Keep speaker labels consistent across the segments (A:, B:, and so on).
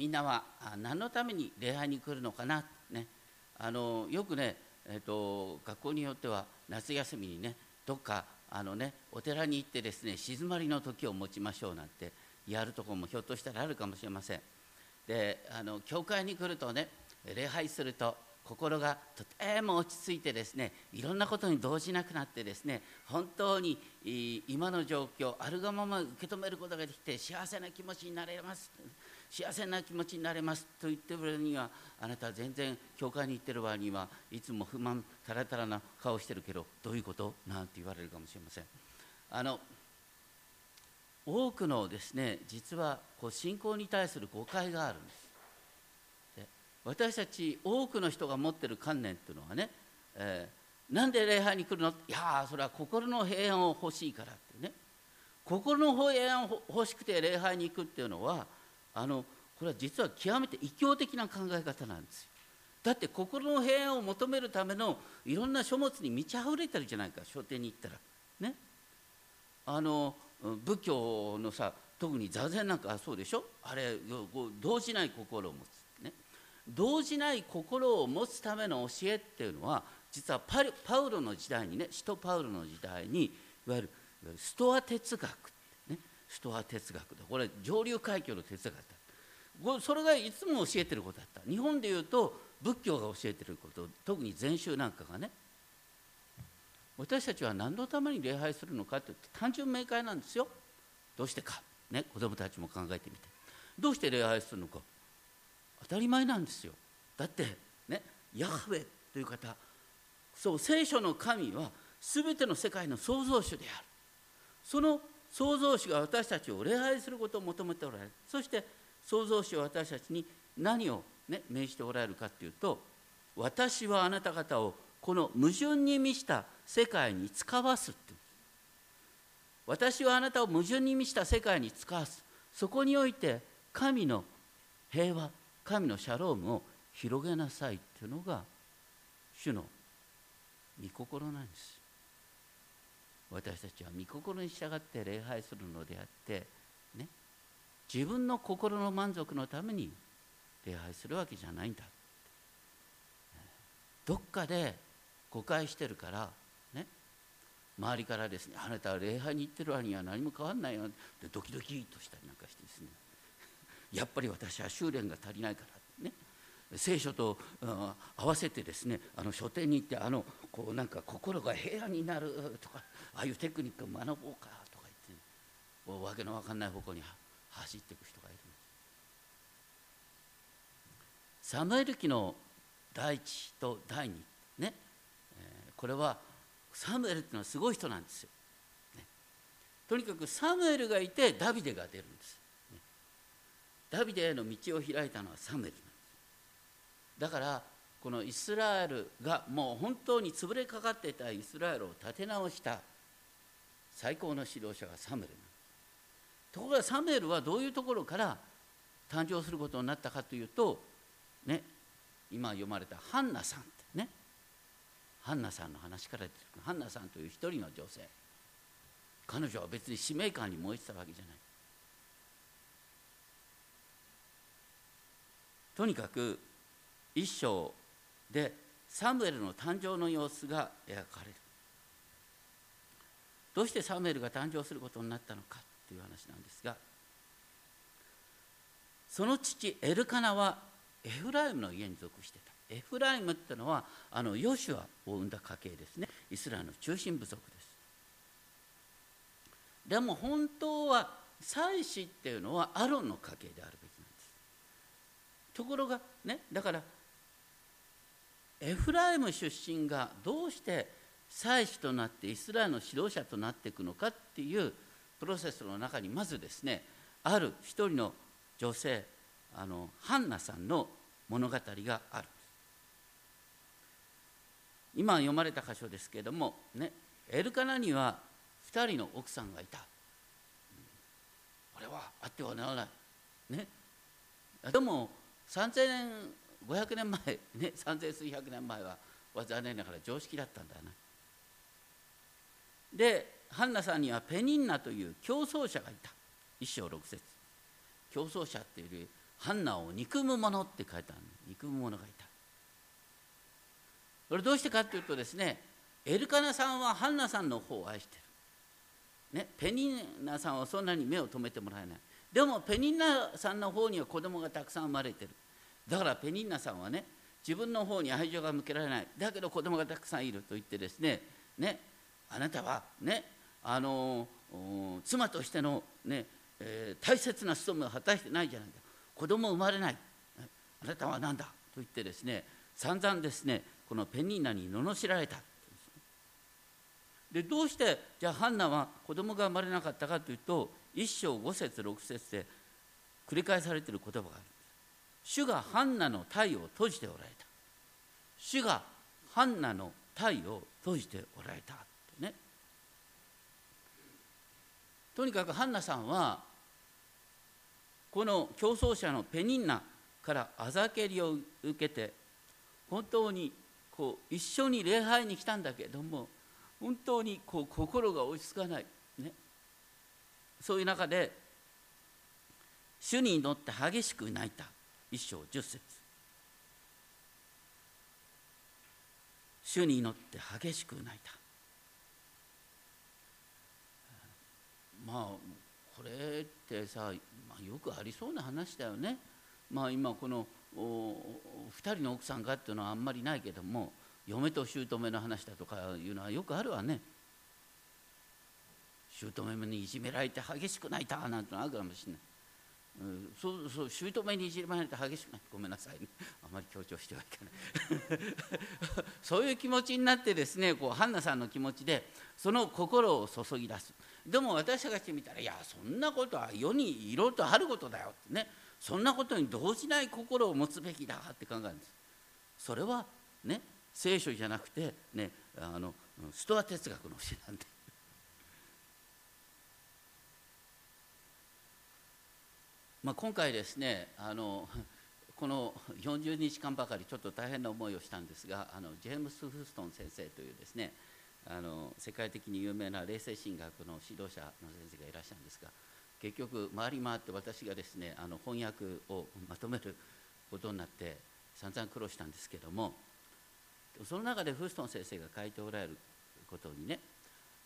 A: みんなは何のために礼拝に来るのかな、ね、あのよくね、えーと、学校によっては夏休みにねどっかあの、ね、お寺に行ってですね静まりの時を持ちましょうなんてやるところもひょっとしたらあるかもしれません。であの教会に来るとね礼拝すると心がとても落ち着いてですねいろんなことに動じなくなってですね本当に今の状況あるがまま受け止めることができて幸せな気持ちになれます。幸せな気持ちになれますと言ってるにはあなたは全然教会に行ってる場合にはいつも不満たらたらな顔してるけどどういうこと？なんて言われるかもしれません。あの多くのですね実はこう信仰に対する誤解があるんです。で私たち多くの人が持ってる観念っていうのはね、えー、なんで礼拝に来るの？いやそれは心の平安を欲しいからってね。心の平安を欲しくて礼拝に行くっていうのはあのこれは実は極めて異教的な考え方なんですよ。だって心の平安を求めるためのいろんな書物に満ち溢れてるじゃないか書店に行ったら。ね。あの仏教のさ特に座禅なんかそうでしょ？あれ動じない心を持つ。ね。動じない心を持つための教えっていうのは実はパウロの時代にね使徒パウロの時代にいわゆるストア哲学ねストア哲学でこれ上流階級の哲学だ。それがいつも教えてることだった。日本でいうと仏教が教えてること。特に禅宗なんかがね。私たちは何のために礼拝するのかって単純明快なんですよ。どうしてか。ね子供たちも考えてみて。どうして礼拝するのか。当たり前なんですよ。だってねヤハウェという方。そう聖書の神は全ての世界の創造主である。その創造主が私たちを礼拝することを求めておられる。そして創造主は私たちに何を、ね、命じておられるかっていうと私はあなた方をこの矛盾に満ちた世界に使わすって私はあなたを矛盾に満ちた世界に使わす。そこにおいて神の平和神のシャロームを広げなさいっていうのが主の御心なんです。私たちは御心に従って礼拝するのであってね自分の心の満足のために礼拝するわけじゃないんだ。どっかで誤解してるからね周りからですねあなたは礼拝に行ってる割には何も変わんないよ。ってドキドキとしたりなんかしてですね。やっぱり私は修練が足りないからね。聖書と合わせてですねあの書店に行ってあのこうなんか心が平安になるとかああいうテクニックを学ぼうかとか言って、ね、わけのわかんない方向に走っていく人がいるんですサムエル記の第一と第二ね、えー、これはサムエルっていうのはすごい人なんですよ、ね、とにかくサムエルがいてダビデが出るんです。ダビデへの道を開いたのはサムエルなんです。だからこのイスラエルがもう本当に潰れかかっていたイスラエルを立て直した。最高の指導者がサムエルところがサムエルはどういうところから誕生することになったかというとね今読まれたハンナさんってね。ハンナさんの話から出てくる。ハンナさんという一人の女性。彼女は別に使命感に燃えてたわけじゃない。とにかく一章でサムエルの誕生の様子が描かれる。どうしてサムエルが誕生することになったのかという話なんですがその父エルカナはエフライムの家に属してた。エフライムってのはあのヨシュアを生んだ家系ですね。イスラエルの中心部族です。でも本当は祭司っていうのはアロンの家系であるべきなんです。ところがねだからエフライム出身がどうして祭司となってイスラエルの指導者となっていくのかっていうプロセスの中にまずですねある一人の女性あのハンナさんの物語がある。今読まれた箇所ですけれども、ね、エルカナには2人の奥さんがいた。これはあってはならない。ね。でも3000年500年前ね3000数百年前は残念ながら常識だったんだな。でハンナさんにはペニンナという競争者がいた。一章六節。競争者っていうよりハンナを憎む者って書いてある憎む者がいた。これどうしてかっていうとですねエルカナさんはハンナさんの方を愛してる、ね、ペニンナさんはそんなに目を留めてもらえない。でもペニンナさんの方には子供がたくさん生まれてる。だからペニンナさんはね自分の方に愛情が向けられない。だけど子供がたくさんいると言ってですねねあなたはねあの妻としてのね、えー、大切な務めを果たしてないじゃないか。子供生まれない。あなたは何だ？と言ってですね散々ですねこのペニーナに罵られた。でどうしてじゃあハンナは子供が生まれなかったかというと一章五節六節で繰り返されている言葉がある。主がハンナの体を閉じておられた。主がハンナの体を閉じておられたねとにかくハンナさんはこの競争者のペニンナからあざけりを受けて本当にこう一緒に礼拝に来たんだけども本当にこう心が落ち着かない、ね、そういう中で主に祈って激しく泣いた。一章十節。主に祈って激しく泣いた。まあこれってさ、まあ、よくありそうな話だよね。まあ今この2人の奥さんがっていうのはあんまりないけども嫁と姑の話だとかいうのはよくあるわね。姑にいじめられて激しく泣いたなんてのあるかもしれない。うん、そうそう姑にいじめられて激しくないごめんなさいね。あまり強調してはいけない。そういう気持ちになってですねこうハンナさんの気持ちでその心を注ぎ出す。でも私たち見たらいやそんなことは世にいろいろとあることだよってね。そんなことに動じない心を持つべきだって考えるんです。それはね聖書じゃなくてねあのストア哲学の教えなんで。まあ、今回ですねあのこの40日間ばかりちょっと大変な思いをしたんですがあのジェームス・フーストン先生というですねあの世界的に有名な霊性神学の指導者の先生がいらっしゃるんですが結局回り回って私がですねあの翻訳をまとめることになって散々苦労したんですけどもその中でフーストン先生が書いておられることにね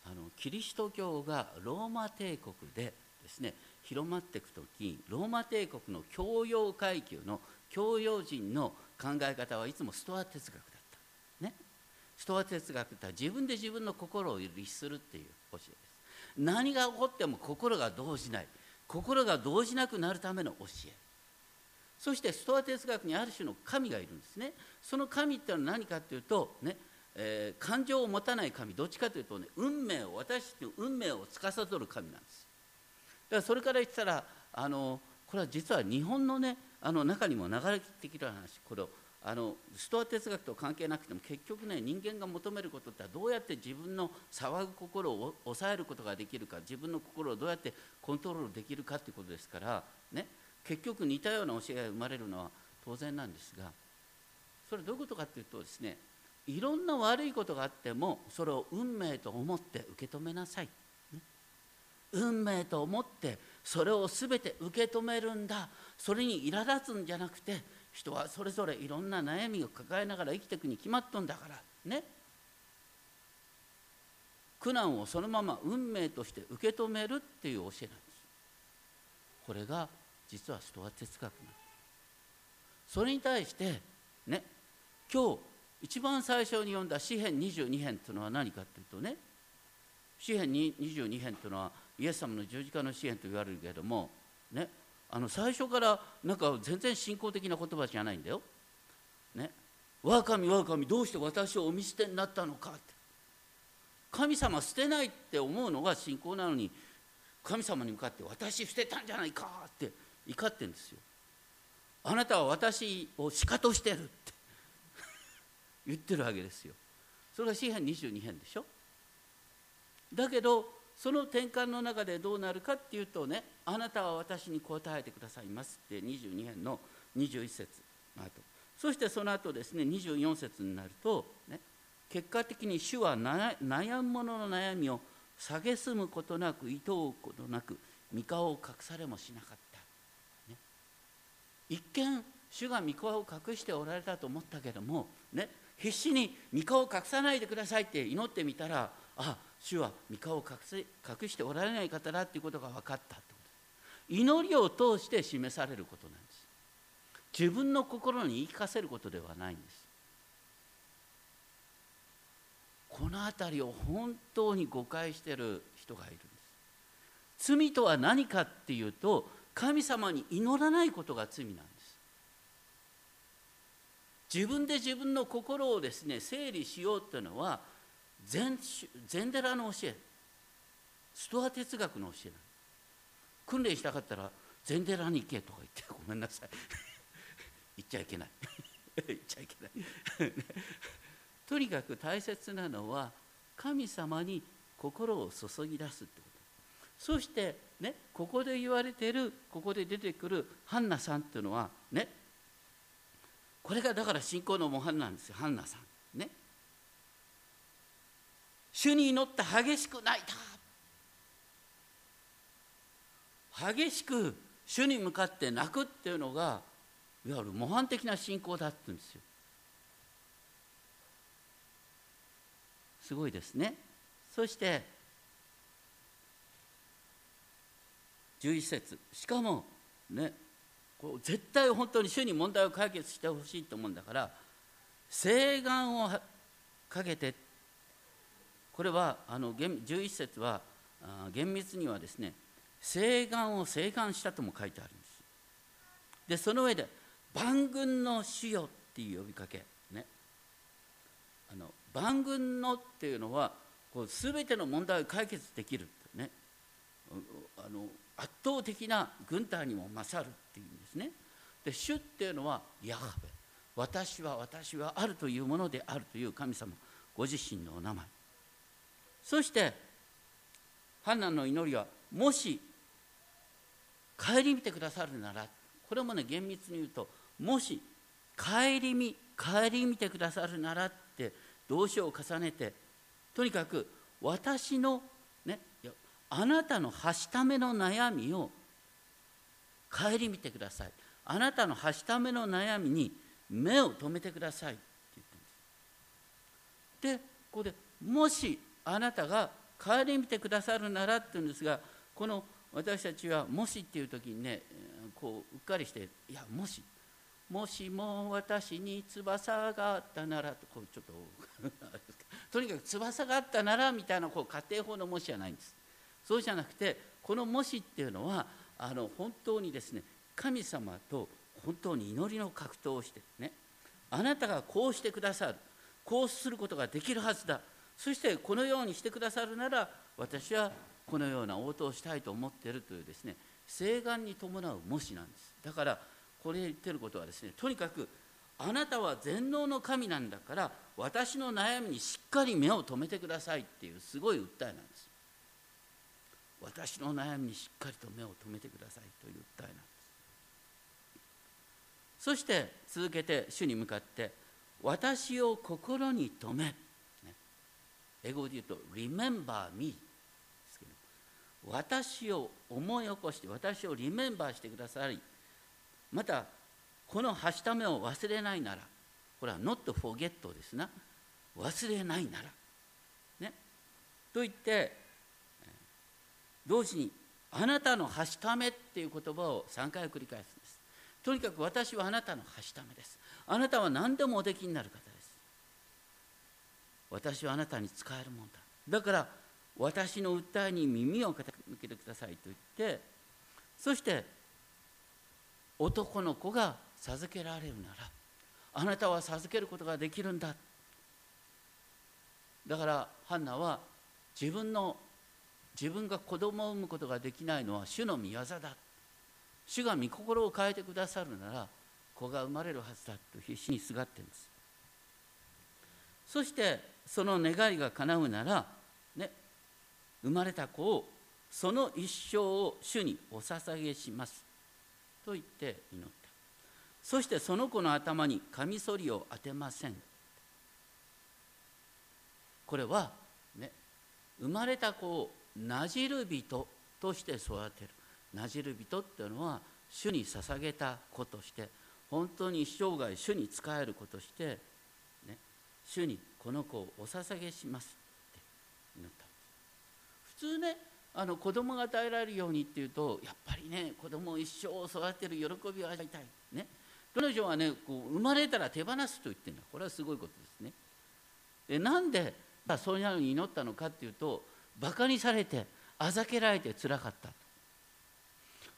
A: あのキリスト教がローマ帝国でですね広まっていく時ローマ帝国の教養階級の教養人の考え方はいつもストア哲学だった。ね。ストア哲学って自分で自分の心を律するっていう教えです。何が起こっても心が動じない。心が動じなくなるための教え。そしてストア哲学にある種の神がいるんですね。その神っていうのは何かっていうとねえー、感情を持たない神。どっちかというとね運命を私たちの運命を司る神なんです。からそれから言ったらあのこれは実は日本のねあの中にも流れてきる話。これあのストア哲学と関係なくても結局ね人間が求めることってどうやって自分の騒ぐ心を抑えることができるか自分の心をどうやってコントロールできるかっていうことですからね結局似たような教えが生まれるのは当然なんですがそれどういうことかっていうとですねいろんな悪いことがあってもそれを運命と思って受け止めなさい。運命と思ってそれを全て受け止めるんだ。それに苛立つんじゃなくて人はそれぞれいろんな悩みを抱えながら生きていくに決まっとんだから。ね。苦難をそのまま運命として受け止めるっていう教えなんです。これが実はストア哲学なんです。それに対してね今日一番最初に読んだ詩編22編というのは何かというとね詩編22編というのはイエス様の十字架の支援と言われるけれども、ね、あの最初からなんか全然信仰的な言葉じゃないんだよ。ね、我が神我が神どうして私をお見捨てになったのかって神様捨てないって思うのが信仰なのに神様に向かって私捨てたんじゃないかって怒ってんですよ。あなたは私をしかとしてるって言ってるわけですよ。それが詩篇22編でしょ。だけどその転換の中でどうなるかっていうとねあなたは私に答えてくださいますって22編の21節の後。そしてその後ですね24節になると、ね、結果的に主は悩む者の悩みを蔑むことなく厭うことなく御顔を隠されもしなかった、ね、一見主が御顔を隠しておられたと思ったけども、ね、必死に御顔を隠さないでくださいって祈ってみたらあ主は御顔を隠隠しておられない方だっていうことが分かったってこと。祈りを通して示されることなんです。自分の心に言い聞かせることではないんです。この辺りを本当に誤解している人がいるんです。罪とは何かっていうと神様に祈らないことが罪なんです。自分で自分の心をですね整理しようっていうのは禅禅寺の教え。ストア哲学の教えなの。訓練したかったら禅寺に行けとか言って ごめんなさい。言っちゃいけない。言っちゃいけない。とにかく大切なのは神様に心を注ぎ出すってこと。そしてねここで言われてるここで出てくるハンナさんっていうのはねこれがだから信仰の模範なんですよハンナさん。ね。主に祈って激しく泣いた。激しく主に向かって泣くっていうのがいわゆる模範的な信仰だって言うんですよ。すごいですね。そして11節。しかもねこう絶対本当に主に問題を解決してほしいと思うんだから請願をかけてこれはあの11節は厳密にはですね請願を請願したとも書いてあるんです。でその上で「万軍の主よ」っていう呼びかけね。あの万軍のっていうのはこう全ての問題を解決できるね。あの圧倒的な軍隊にも勝るっていうんですね。で主っていうのはヤハベ。私は私はあるというものであるという神様ご自身のお名前。そしてハンナの祈りはもし顧みてくださるならこれもね厳密に言うともし顧み顧みてくださるならって動詞を重ねてとにかく私のねあなたのはしための悩みを顧みてください。あなたのはしための悩みに目を留めてくださいって言ってるんです。でここでもしあなたが顧みてくださるならって言うんですがこの私たちはもしっていう時にねこううっかりしていやもし。もしも私に翼があったならとこうちょっと とにかく翼があったならみたいなこう家庭法のもしじゃないんです。そうじゃなくてこのもしっていうのはあの本当にですね神様と本当に祈りの格闘をしてねあなたがこうしてくださるこうすることができるはずだ。そしてこのようにしてくださるなら私はこのような応答をしたいと思っているというですね請願に伴う模試なんです。だからこれ言ってることはですねとにかくあなたは全能の神なんだから私の悩みにしっかり目を留めてくださいっていうすごい訴えなんです。私の悩みにしっかりと目を留めてくださいという訴えなんです。そして続けて主に向かって私を心に留め英語で言うと「Remember me」ですけど私を思い起こして私をリメンバーしてくださりまたこのはしためを忘れないならこれは「not forget」ですな。忘れないなら。ね。と言って同時にあなたのはしためっていう言葉を3回繰り返すんです。とにかく私はあなたのはしためです。あなたは何でもおできになる方私はあなたに使えるもんだ。だから私の訴えに耳を傾けてくださいと言ってそして男の子が授けられるならあなたは授けることができるんだ。だからハンナは自分の自分が子供を産むことができないのは主の御業だ。主が御心を変えてくださるなら子が生まれるはずだと必死にすがってるんです。そしてその願いが叶うなら、ね、生まれた子をその一生を主にお捧げします。と言って祈った。そしてその子の頭にカミソリを当てません。これは、ね、生まれた子をなじる人として育てる。なじる人っていうのは主に捧げた子として本当に生涯主に仕える子として、ね、主にこの子をお捧げしますって祈った。普通ねあの子供が与えられるようにっていうとやっぱりね子供を一生育てる喜びを味わいたい。ね。彼女はねこう生まれたら手放すと言ってるんだ。これはすごいことですね。でなんでそういうのに祈ったのかっていうとバカにされてあざけられてつらかった。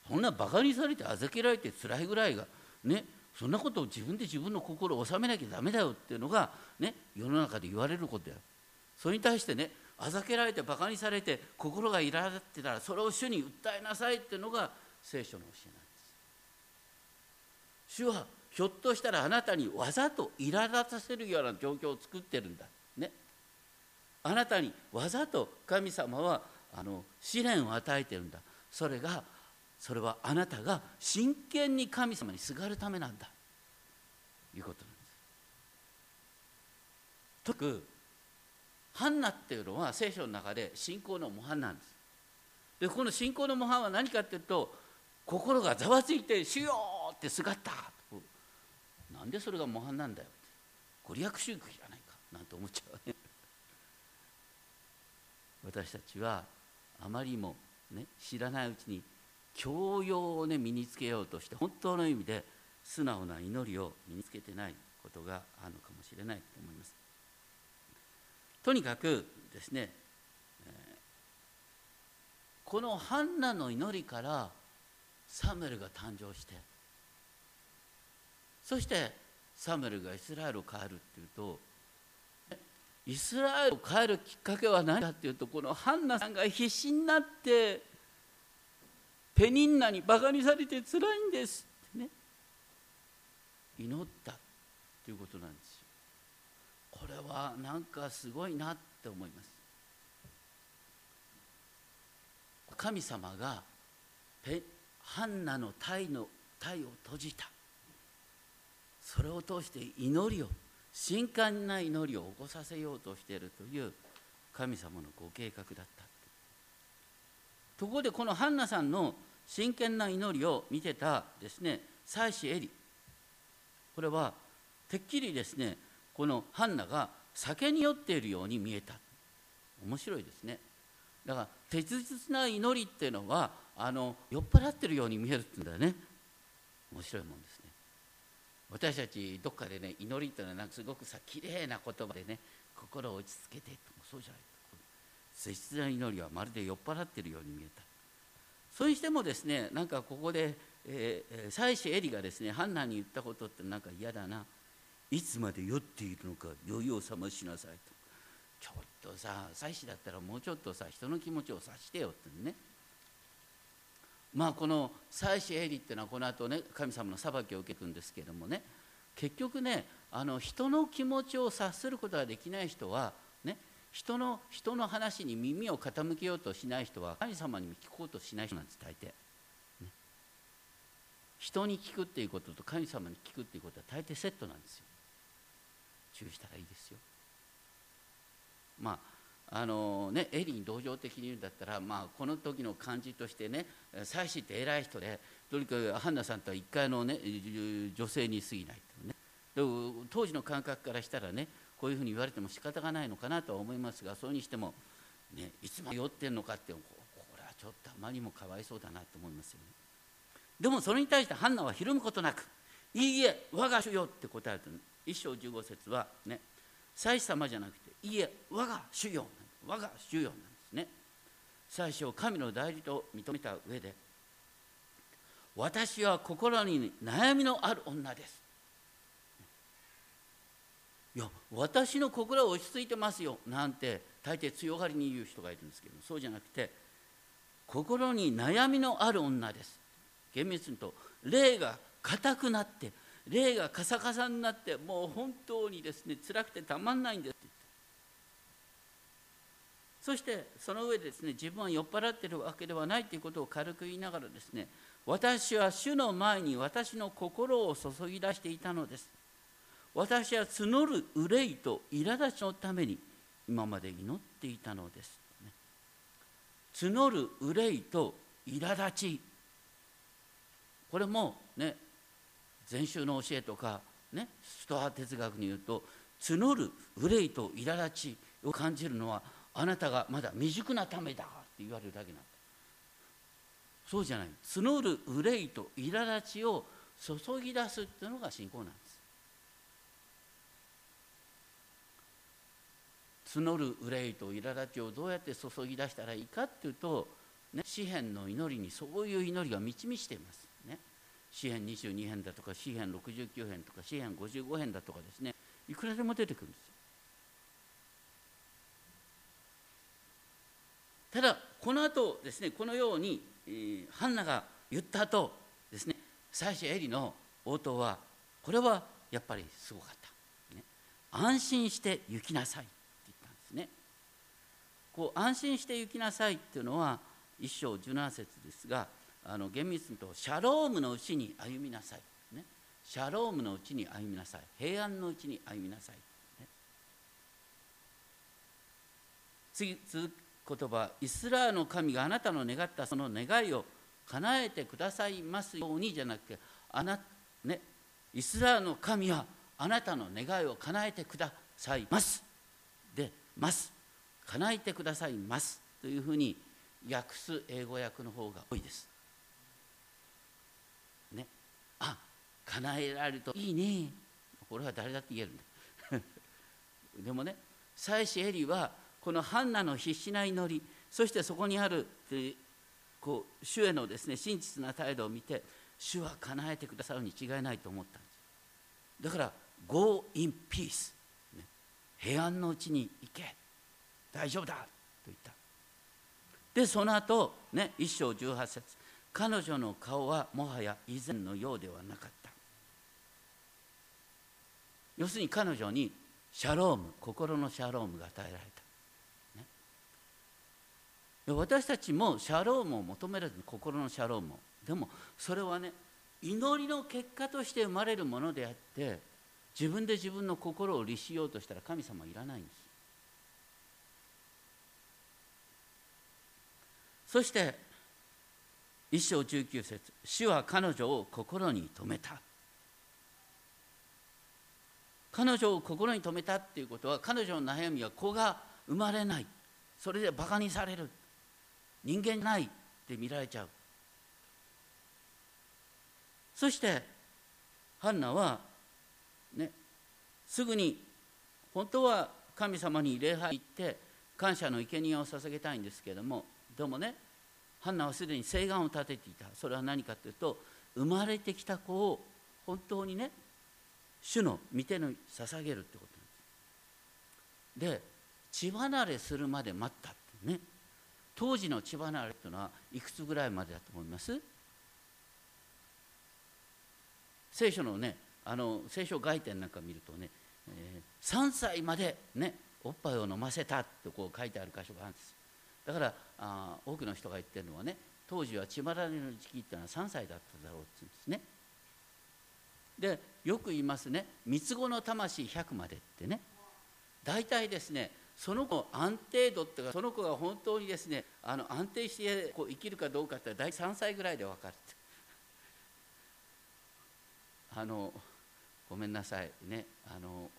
A: そんなバカにされてあざけられてつらいぐらいがねそんなことを自分で自分の心を収めなきゃダメだよっていうのがね世の中で言われることだよそれに対してねあざけられてバカにされて心がいら立ってたらそれを主に訴えなさいっていうのが聖書の教えなんです。主はひょっとしたらあなたにわざと苛立たせるような状況を作ってるんだ。ね。あなたにわざと神様はあの試練を与えてるんだ。それがそれはあなたが真剣に神様にすがるためなんだ。ということなんです。とくハンナっていうのは聖書の中で信仰の模範なんです。でこの信仰の模範は何かっていうと心がざわついて「主よ!」ってすがったなんでそれが模範なんだよご利益宗教じゃないか。なんて思っちゃうね私たちはあまりも、ね、知らないうちに教養を、ね、身につけようとして本当の意味で素直な祈りを身につけてないことがあるのかもしれないと思います。とにかくですね、このハンナの祈りからサムエルが誕生してそしてサムエルがイスラエルを変えるっていうとイスラエルを変えるきっかけは何かっていうとこのハンナさんが必死になってペニンナにバカにされてつらいんです。ってね。祈ったということなんですよ。これはなんかすごいなって思います。神様がペハンナの体の体を閉じた。それを通して祈りを深感な祈りを起こさせようとしているという神様のご計画だった。ところでこのハンナさんの真剣な祈りを見てたですね妻子エリ。これはてっきりですねこのハンナが酒に酔っているように見えた。面白いですね。だから切実な祈りっていうのはあの酔っ払ってるように見えるっていうんだよね。面白いもんですね。私たちどっかでね祈りっていうのはなんかすごくさ綺麗な言葉でね心を落ち着けてそうじゃない。切実な祈りはまるで酔っ払ってるように見えた。それにしてもですねなんかここで、えー、妻子エリがですねハンナに言ったことってなんか嫌だな。いつまで酔っているのか酔いを覚ましなさいと。ちょっとさ妻子だったらもうちょっとさ人の気持ちを察してよってね。まあこの妻子エリっていうのはこの後ね神様の裁きを受けるんですけどもね。結局ねあの人の気持ちを察することができない人は人の人の話に耳を傾けようとしない人は神様にも聞こうとしない人なんです大抵、ね、人に聞くっていうことと神様に聞くっていうことは大抵セットなんですよ。注意したらいいですよ。まああのね、エリに同情的に言うんだったら、まあ、この時の感じとしてね妻子って偉い人でとにかくハンナさんとは一回の、ね、女性に過ぎないとね。当時の感覚からしたらねこういうふうに言われても仕方がないのかなとは思いますがそれにしても、ね、いつも酔ってんのかってこれはちょっとあまりにもかわいそうだなと思いますよね。でもそれに対してハンナはひるむことなく「いいえ我が主よ」って答えた。一章十五節はね祭司様じゃなくて「いいえ我が主よ」我が主よなんですね。最初神の代理と認めた上で私は心に悩みのある女です。いや私の心は落ち着いてますよなんて大抵強がりに言う人がいるんですけどそうじゃなくて心に悩みのある女です。厳密に言うと霊が硬くなって霊がカサカサになってもう本当にですね辛くてたまんないんですってそしてその上でですね自分は酔っ払ってるわけではないということを軽く言いながらですね私は主の前に私の心を注ぎ出していたのです。私は募る憂いと苛立ちのために今まで祈っていたのです、募る憂いと苛立ち。これもね禅宗の教えとかねストア哲学に言うと募る憂いと苛立ちを感じるのはあなたがまだ未熟なためだって言われるだけなんだ。そうじゃない。募る憂いと苛立ちを注ぎ出すっていうのが信仰なんです。募る憂いと苛立ちをどうやって注ぎ出したらいいかっていうと、ね、詩篇の祈りにそういう祈りが満ち満ちていますね。詩篇22編だとか詩篇69編とか詩篇55編だとかですね。いくらでも出てくるんですただこの後ですねこのように、えー、ハンナが言った後ですね妻子エリの応答はこれはやっぱりすごかった、ね、安心して行きなさいって言ったんですねこう安心して行きなさいっていうのは一章17節ですがあの厳密に言うとシャロームのうちに歩みなさい、ね、シャロームのうちに歩みなさい。平安のうちに歩みなさい、ね、次続言葉イスラエルの神があなたの願ったその願いを叶えてくださいますようにじゃなくてあな、ね、イスラエルの神はあなたの願いを叶えてくださいます。でます。叶えてくださいますというふうに訳す英語訳の方が多いです。ね、あ叶えられるといいね。これは誰だって言えるんだ。でもね妻子エリはこのハンナの必死な祈りそしてそこにあるこう主へのですね真実な態度を見て主は叶えてくださるに違いないと思ったんです。だから「Go in peace」ね、平安のうちに行け。大丈夫だ。と言った。でその後ね一章18節。彼女の顔はもはや以前のようではなかった。要するに彼女にシャローム心のシャロームが与えられた。ね。私たちもシャロームを求める心のシャロームを。でもそれはね祈りの結果として生まれるものであって自分で自分の心を律しようとしたら神様はいらないんです。そして一章19節主は彼女を心に留めた。彼女を心に留めたっていうことは彼女の悩みは子が生まれない。それでバカにされる。人間ないって見られちゃう。そしてハンナはねすぐに本当は神様に礼拝行って感謝の生贄を捧げたいんですけれどもでもねハンナはすでに誓願を立てていた。それは何かというと生まれてきた子を本当にね主の御手に捧げるってことなんです。で血離れするまで待ったってね。当時の千葉なれというのはいくつぐらいまでだと思います？聖書のねあの聖書外典なんか見るとね、えー、3歳までねおっぱいを飲ませたってこう書いてある箇所があるんです。だからあ多くの人が言ってるのはね当時は血まられの時期っていうのは3歳だっただろうって言うんですね。でよく言いますね三つ子の魂100までってね。大体ですねその子安定度っていうかその子が本当にですねあの安定してこう生きるかどうかって大体3歳ぐらいで分かるあのごめんなさいねあの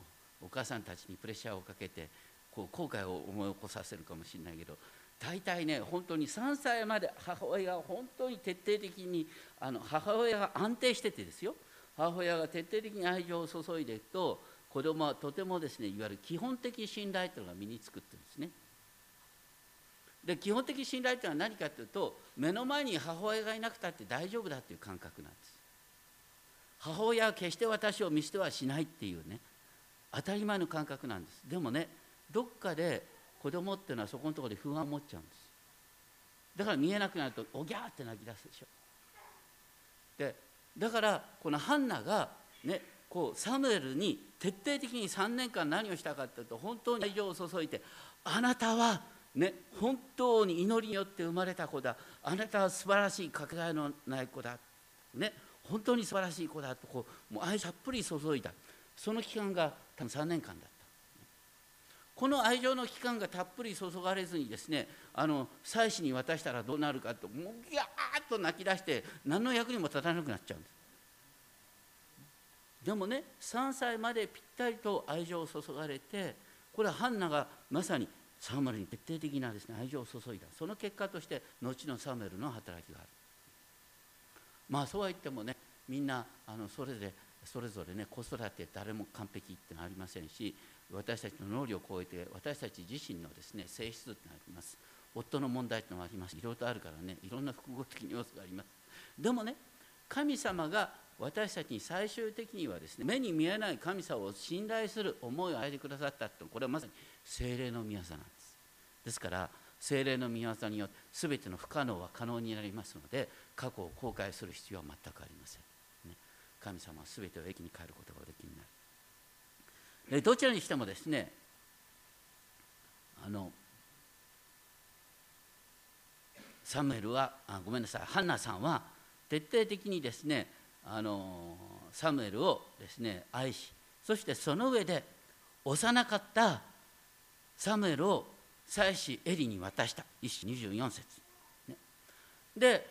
A: お母さんたちにプレッシャーをかけてこう後悔を思い起こさせるかもしれないけど大体ね本当に3歳まで母親が本当に徹底的にあの母親が安定しててですよ母親が徹底的に愛情を注いでいくと子供はとてもですねいわゆる基本的信頼というのが身につくっていうんですね。で基本的信頼というのは何かというと目の前に母親がいなくたって大丈夫だっていう感覚なんです。母親は決して私を見捨てはしないっていうね当たり前の感覚なんです。でもねどっかで子供っていうのはそこのところで不安を持っちゃうんです。だから見えなくなるとおぎゃーって泣き出すでしょ。でだからこのハンナがねこうサムエルに徹底的に3年間何をしたかというと本当に愛情を注いであなたはね本当に祈りによって生まれた子だあなたは素晴らしいかけがえのない子だね本当に素晴らしい子だとこうもう愛たっぷり注いだその期間が多分3年間だったこの愛情の期間がたっぷり注がれずにですねあの妻子に渡したらどうなるかともうギャーッと泣き出して何の役にも立たなくなっちゃうんです。でもね3歳までぴったりと愛情を注がれてこれはハンナがまさにサムエルに徹底的なですね愛情を注いだ。その結果として後のサムエルの働きがある。まあそうは言ってもねみんなあのそれでそれぞれね子育て誰も完璧ってのはありませんし私たちの能力を超えて私たち自身のですね性質ってのがあります。夫の問題ってのがあります。いろいろとあるからねいろんな複合的な要素があります。でもね神様が私たちに最終的にはですね目に見えない神様を信頼する思いを与えてくださったと。これはまさに精霊の御業なんです。ですから精霊の御業によって全ての不可能は可能になりますので過去を後悔する必要は全くありません、ね、神様は全てを駅に変えることができどちらにしてもですねあのサムエルはあごめんなさいハンナさんは徹底的にですねあのサムエルをですね愛しそしてその上で幼かったサムエルを妻子エリに渡した。一子24節、ね、で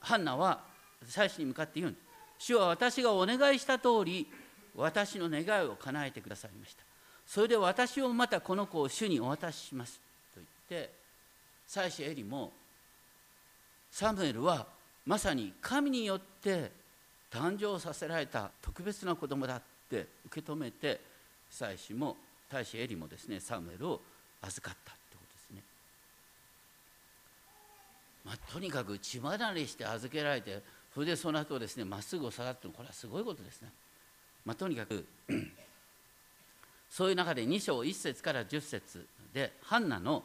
A: ハンナは妻子に向かって言うんです。主は私がお願いした通り私の願いを叶えてくださいましたそれで私をまたこの子を主にお渡ししますと言って妻子エリもサムエルはまさに神によって誕生させられた特別な子供だって受け止めて妻子も大使エリもですねサムエルを預かったってことですね。まあ、とにかく血離れして預けられてそれでその後ですねまっすぐ下がってこれはすごいことですね。まあ、とにかく そういう中で2章1節から10節でハンナの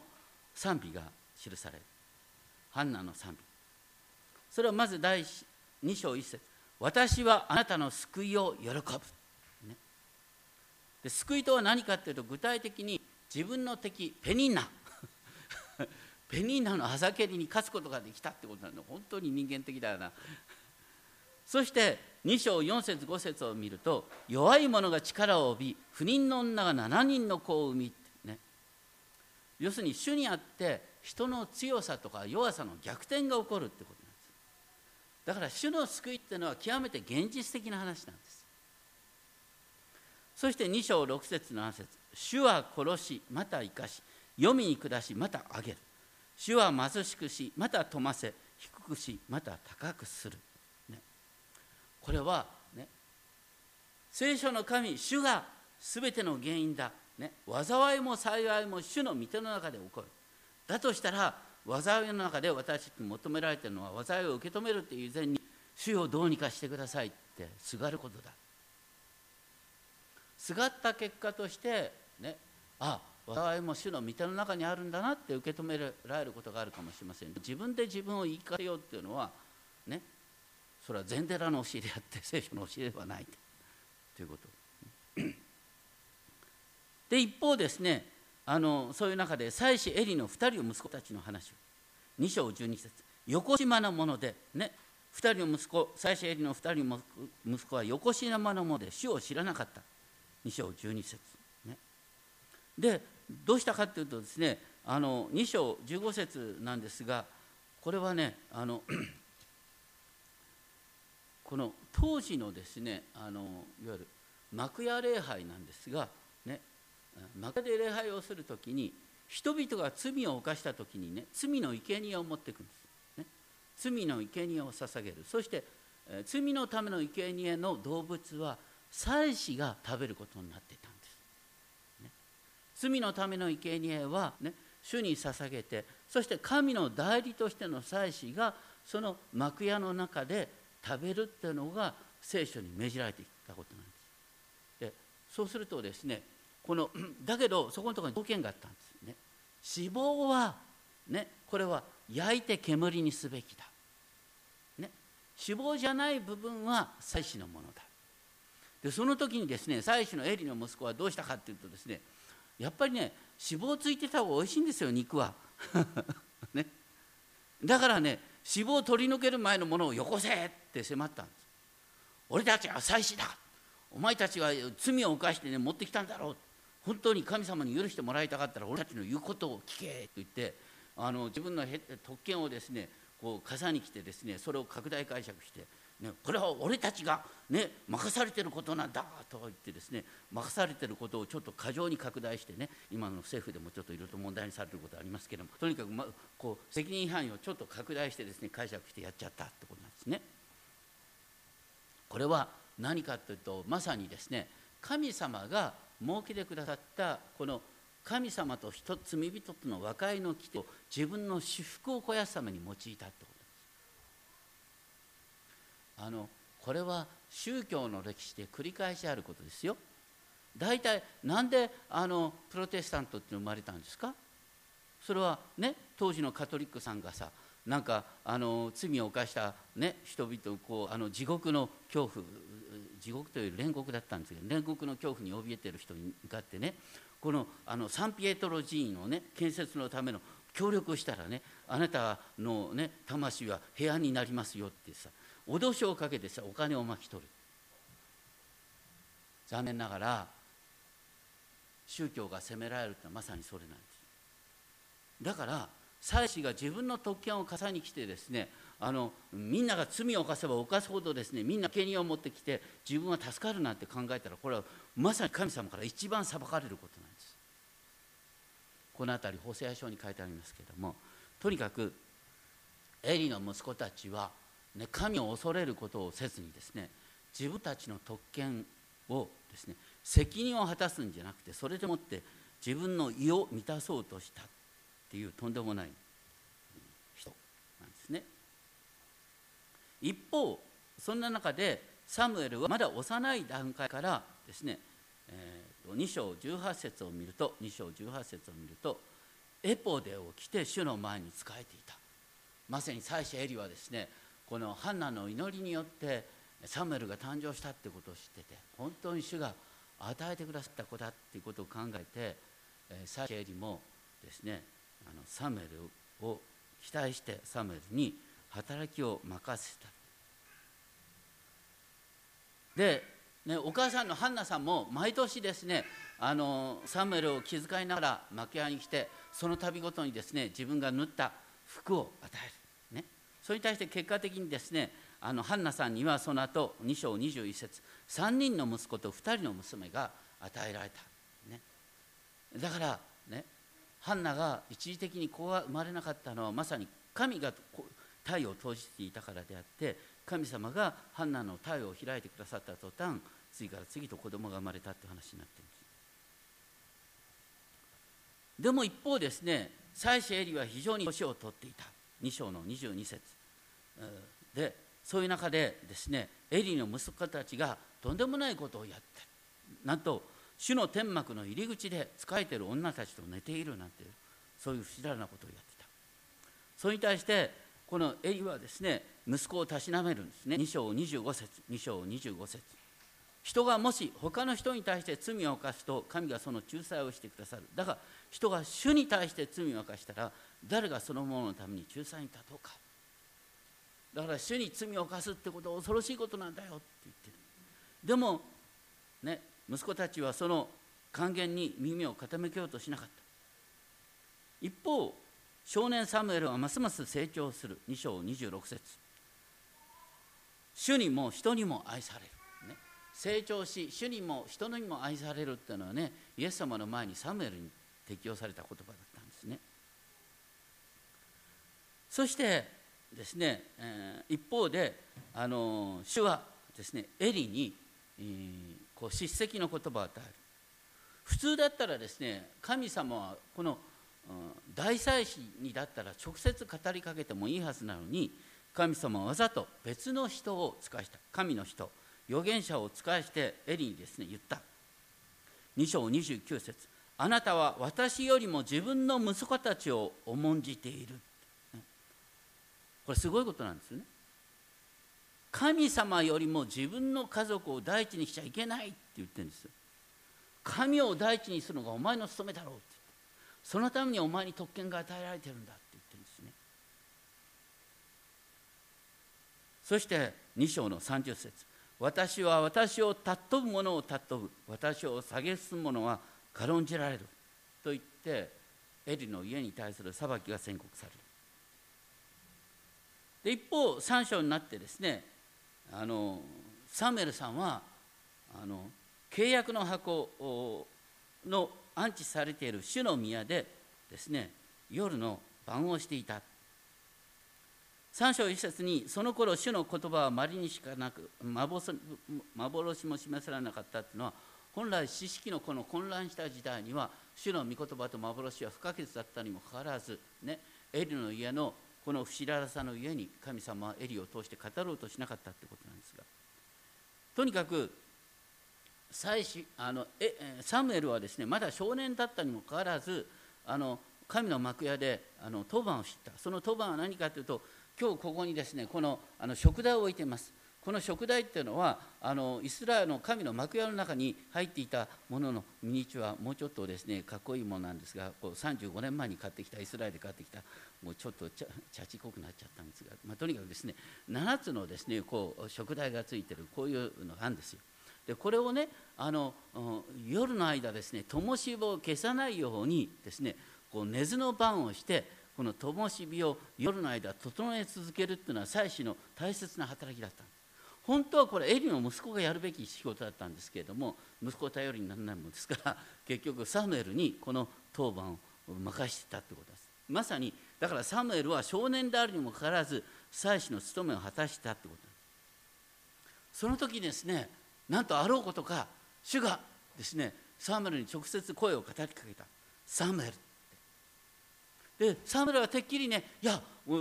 A: 賛美が記されるハンナの賛美。それはまず第2章1節私はあなたの救いを喜ぶ、ね、で救いとは何かっていうと具体的に自分の敵ペニンナ。ペニンナのあざけりに勝つことができたってことなの本当に人間的だよな。そして2章4節5節を見ると弱い者が力を帯び不妊の女が7人の子を産みね。要するに主にあって人の強さとか弱さの逆転が起こるってことなんです。だから主の救いっていうのは極めて現実的な話なんです。そして2章6節7節主は殺しまた生かし読みに下しまた上げる。主は貧しくしまた富ませ低くしまた高くする、これは、ね、聖書の神主が全ての原因だ、ね、災いも幸いも主の御手の中で起こる。だとしたら災いの中で私たちに求められているのは災いを受け止めるっていう以前に主をどうにかしてくださいってすがることだ。すがった結果としてねあ災いも主の御手の中にあるんだなって受け止められることがあるかもしれません。自分で自分を言い換えようっていうのはねそれは禅寺の教えであって聖書の教えではないと。いうこと。で一方ですねあのそういう中で妻子エリの2人の息子たちの話を。2章12節。横島なものでね2人の息子妻子エリの2人の息子は横島なもので主を知らなかった。2章12節。ね。でどうしたかっていうとですねあの2章15節なんですがこれはねあのこの当時のですねあのいわゆる幕屋礼拝なんですがね幕屋で礼拝をする時に人々が罪を犯した時にね罪の生贄を持っていくんです、ね、罪の生贄を捧げる。そして、え罪のための生贄の動物は祭司が食べることになってたんです、ね、罪のための生贄は、ね、主に捧げてそして神の代理としての祭司がその幕屋の中で食べるっていうのが聖書に命じられていたことなんです。でそうするとですねこの だけどそこのところに条件があったんですよね。脂肪はねこれは焼いて煙にすべきだ、ね、脂肪じゃない部分は祭祀のものだ。でその時にですね祭祀のエリの息子はどうしたかっていうとですねやっぱりね脂肪ついてた方がおいしいんですよ肉は。ね。だからね脂肪を取り除ける前のものをよこせって迫ったんです。俺たちは祭祀だ。お前たちは罪を犯してね持ってきたんだろう。本当に神様に許してもらいたかったら俺たちの言うことを聞けと言ってあの自分の特権をですねこう傘に来てですねそれを拡大解釈して、ね、これは俺たちが、ね、任されてることなんだと言ってですね任されてることをちょっと過剰に拡大してね今の政府でもちょっといろいろと問題にされてることありますけどもとにかく、ま、こう責任範囲をちょっと拡大してですね解釈してやっちゃったってことなんですね。これは何かというとまさにですね神様が設けてくださったこの神様と一つ罪人との和解の規定を自分の私服を肥やすために用いたとあのこれは宗教の歴史で繰り返しあることですよ。大体なんであのプロテスタントって生まれたんですか？それはね当時のカトリックさんがさなんかあの罪を犯した、ね、人々をこうあの地獄の恐怖地獄という煉獄だったんですけど煉獄の恐怖に怯えてる人に向かってねこのあのサンピエトロ寺院のね建設のための協力をしたらねあなたのね魂は平安になりますよってさ脅しをかけてさお金を巻き取る。残念ながら宗教が責められるってのはまさにそれなんです。だから祭司が自分の特権を重ねに来てですねあのみんなが罪を犯せば犯すほどですねみんな権利を持ってきて自分は助かるなんて考えたらこれはまさに神様から一番裁かれることなんです。この辺り補正書に書いてありますけどもとにかくエリの息子たちは、ね、神を恐れることをせずにですね自分たちの特権をですね責任を果たすんじゃなくてそれでもって自分の意を満たそうとしたっていうとんでもない人なんですね。一方そんな中でサムエルはまだ幼い段階からですね、えー、2章18節を見ると2章18節を見るとエポデを着て主の前に仕えていたまさに妻子エリはですねこのハンナの祈りによってサムエルが誕生したってことを知ってて本当に主が与えてくださった子だっていうことを考えて妻子エリもですねあのサムエルを期待してサムエルに働きを任せた。で、ね、お母さんのハンナさんも毎年ですねあのサムエルを気遣いながら幕屋に来てその度ごとにですね自分が縫った服を与える、それに対して結果的にですねあのハンナさんにはその後2章21節3人の息子と2人の娘が与えられた、ね、だからねハンナが一時的に子が生まれなかったのはまさに神が体を閉じていたからであって神様がハンナの体を開いてくださった途端次から次と子供が生まれたって話になってるんです。でも一方ですね妻子エリは非常に年を取っていた。2章の22節。でそういう中でですねエリーの息子たちがとんでもないことをやってなんと主の天幕の入り口で仕えてる女たちと寝ているなんてそういう不思議なことをやってた。それに対してこのエリはですね息子をたしなめるんですね。2章25節。2章25節。人がもし他の人に対して罪を犯すと神がその仲裁をしてくださる。だから人が主に対して罪を犯したら誰がそのもののために仲裁に立とうか。だから主に罪を犯すってことは恐ろしいことなんだよって言ってる。でもね息子たちはその還元に耳を傾けようとしなかった。一方少年サムエルはますます成長する。2章26節。主にも人にも愛される、成長し主にも人のにも愛されるっていうのはねイエス様の前にサムエルに適用された言葉だったんですね。そしてですね、えー、一方であの主はですねエリに、えー、こう叱責の言葉を与える。普通だったらですね神様はこの、大祭司にだったら直接語りかけてもいいはずなのに神様はわざと別の人を使いした。神の人。預言者を使いしてエリにですね言った。2章29節。あなたは私よりも自分の息子たちを重んじている。これすごいことなんですね。神様よりも自分の家族を第一にしちゃいけないって言ってるんですよ。神を第一にするのがお前の務めだろうってそのためにお前に特権が与えられてるんだって言ってるんですね。そして2章の30節。私は私を尊ぶ者を尊ぶ。私を蔑む者は軽んじられると言ってエリの家に対する裁きが宣告される。で一方3章になってですねあのサムエルさんはあの契約の箱の安置されている主の宮でですね夜の晩をしていた。三章一節にその頃主の言葉はまりにしかなく幻も示されなかったというのは本来知識のこの混乱した時代には主の御言葉と幻は不可欠だったにもかかわらず、ね、エリの家のこの不思議さの家に神様はエリを通して語ろうとしなかったということなんですが。とにかく祭司あのえサムエルはですねまだ少年だったにもかかわらずあの神の幕屋であの当番を知った。その当番は何かというと今日ここにですねこのあの食台を置いていますこの食台っていうのはあのイスラエルの神の幕屋の中に入っていたもののミニチュアもうちょっとですねかっこいいものなんですがこう35年前に買ってきたイスラエルで買ってきたもうちょっとちゃちこくなっちゃったんですが、まあ、とにかくですね7つのですねこう食台がついてるこういうのがあるんですよ。でこれをねあの夜の間ですね灯火を消さないようにですねこう根津の番をしてこの灯火を夜の間整え続けるっていうのは祭司の大切な働きだった。本当はこれエリの息子がやるべき仕事だったんですけれども息子を頼りにならないものですから 結局サムエルにこの当番を任してたってことです。まさにだからサムエルは少年であるにもかかわらず祭司の務めを果たしたってこと。その時ですねなんとあろうことか主がですねサムエルに直接声を語りかけた。サムエル。でサムエルはてっきりねいや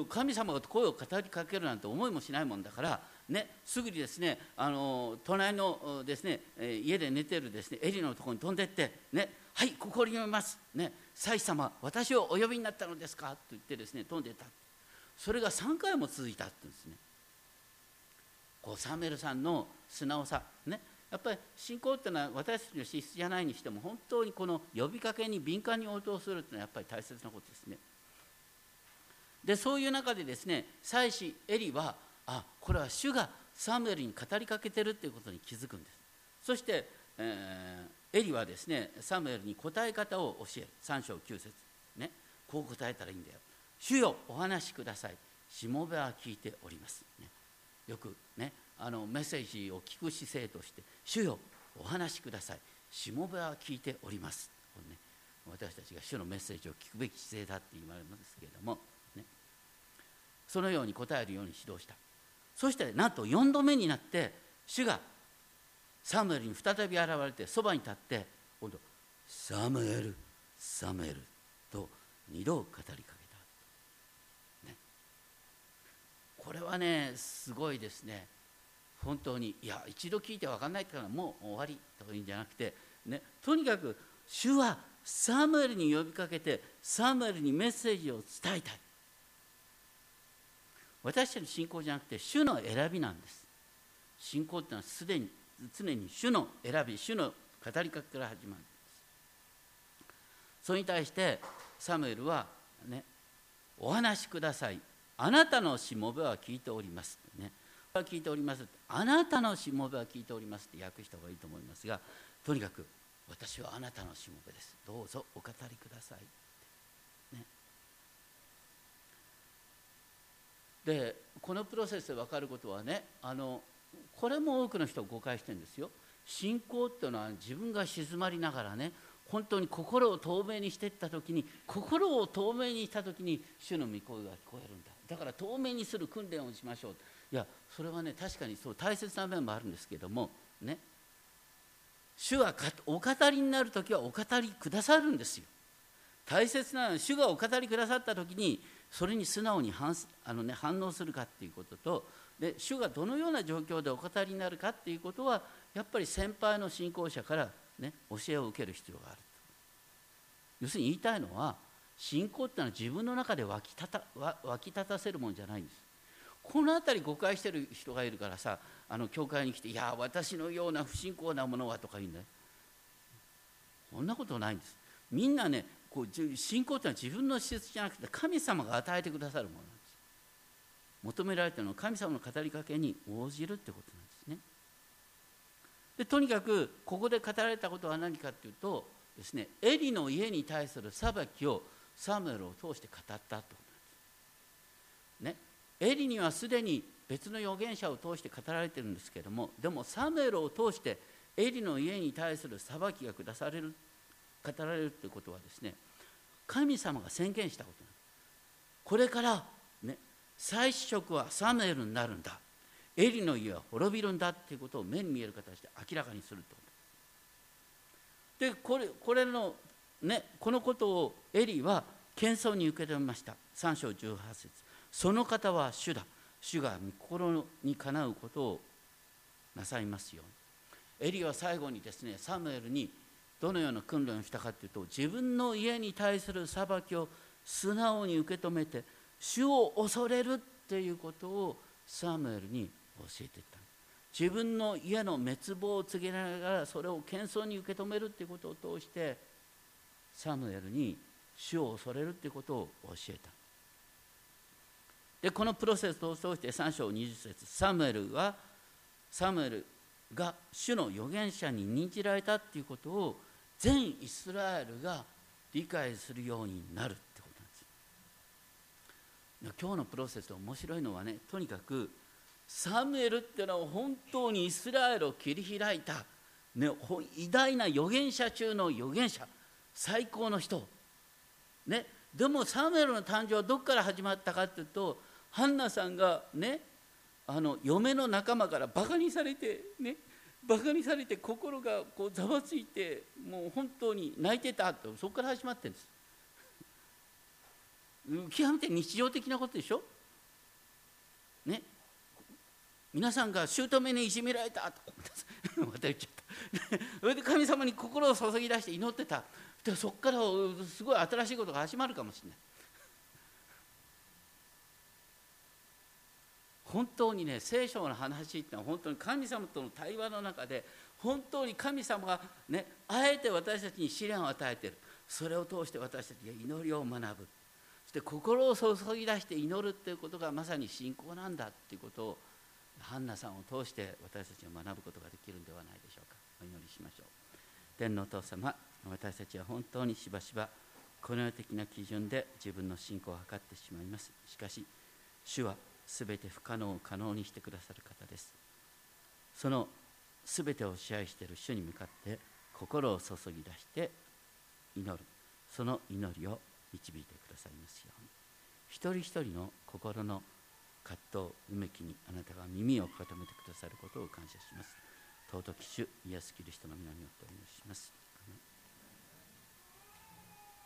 A: 神様が声を語りかけるなんて思いもしないもんだからね、すぐにですねあの隣のですね家で寝てるですねエリのところに飛んでってねはいここにいます。ね祭司様私をお呼びになったのですか？と言ってですね飛んでたそれが3回も続いたって言うんですね。こうサムエルさんの素直さねやっぱり信仰っていうのは私たちの資質じゃないにしても本当にこの呼びかけに敏感に応答するっていうのはやっぱり大切なことですね。でそういう中でですね祭司エリはあこれは主がサムエルに語りかけてるっていうことに気づくんです。そして、えー、エリはですねサムエルに答え方を教える。3章9節。ね。こう答えたらいいんだよ。主よお話しください。しもべは聞いております、ね、よくねあのメッセージを聞く姿勢として「主よお話しください。しもべは聞いております」ね、私たちが主のメッセージを聞くべき姿勢だって言われますけれども、そのように答えるように指導した。そしてなんと4度目になって主がサムエルに再び現れてそばに立って今度「サムエルサムエル」と2度語りかけた、ね、これはねすごいですね。本当にいや一度聞いて分かんないってからもう終わりとかいいんじゃなくて、ね、とにかく主はサムエルに呼びかけてサムエルにメッセージを伝えたい。私たちの信仰じゃなくて主の選びなんです。信仰っていうのはすでに常に主の選び主の語りかけから始まるんです。それに対してサムエルはねお話しください。あなたのしもべは聞いております。ね。聞いております。あなたのしもべは聞いておりますって訳した方がいいと思いますがとにかく私はあなたのしもべです。どうぞお語りください。でこのプロセスで分かることはねあのこれも多くの人誤解してるんですよ。信仰っていうのは自分が静まりながらね本当に心を透明にしていった時に心を透明にした時に主の御声が聞こえるんだ。だから透明にする訓練をしましょう。いやそれはね確かにそう大切な面もあるんですけどもね。主はお語りになる時はお語りくださるんですよ。大切なのは主がお語りくださった時にそれに素直に反あの、ね、反応するかっていうこととで主がどのような状況でお語りになるかっていうことはやっぱり先輩の信仰者から、ね、教えを受ける必要がある要するに言いたいのは信仰っていうのは自分の中で湧き立た湧き立たせるもんじゃないんです。この辺り誤解してる人がいるからさあの教会に来て「いや私のような不信仰なものは」とか言うんだよ。そんなことないんです。みんなねこう信仰というのは自分の施設じゃなくて神様が与えてくださるものなんです。求められているのは神様の語りかけに応じるってことなんですね。でとにかくここで語られたことは何かっていうとですねエリの家に対する裁きをサムエルを通して語ったってこと思います。ね、エリにはすでに別の預言者を通して語られてるんですけどもでもサムエルを通してエリの家に対する裁きが下される。語られるということはですね神様が宣言したことこれからね最主食はサムエルになるんだ。エリの家は滅びるんだっていうことを目に見える形で明らかにするとでこれこれのねこのことをエリは謙遜に受け止めました。3章18節。その方は主だ。主が御心にかなうことをなさいますよエリは最後にですねサムエルにどのような訓練をしたかというと自分の家に対する裁きを素直に受け止めて主を恐れるっていうことをサムエルに教えていった。自分の家の滅亡を告げながらそれを謙遜に受け止めるっていうことを通してサムエルに主を恐れるっていうことを教えた。でこのプロセスを通して3章20節サムエルはサムエルが主の預言者に任じられたっていうことを全イスラエルが理解するようになるってことなんです。今日のプロセス面白いのはねとにかくサムエルっていうのは本当にイスラエルを切り開いた、ね、偉大な預言者中の預言者最高の人、ね、でもサムエルの誕生はどこから始まったかっていうとハンナさんがねあの嫁の仲間からバカにされてねバカにされて心がこうざわついてもう本当に泣いてたとそこから始まってるんです。極めて日常的なことでしょ？ね？皆さんが姑にいじめられたと また言っちゃった。それで神様に心を注ぎ出して祈ってた。でそこからすごい新しいことが始まるかもしれない。本当にね聖書の話っていうのは本当に神様との対話の中で本当に神様がねあえて私たちに試練を与えている。それを通して私たちが祈りを学ぶ。そして心を注ぎ出して祈るっていうことがまさに信仰なんだっていうことをハンナさんを通して私たちが学ぶことができるんではないでしょうか。お祈りしましょう。天のお父様私たちは本当にしばしばこの世的な基準で自分の信仰を図ってしまいます。しかし主はすべて不可能を可能にしてくださる方です。そのすべてを支配している主に向かって心を注ぎ出して祈る。その祈りを導いてくださいますように。一人一人の心の葛藤うめきにあなたが耳を傾けてくださることを感謝します。尊き主イエス・キリストの皆によってお願いします。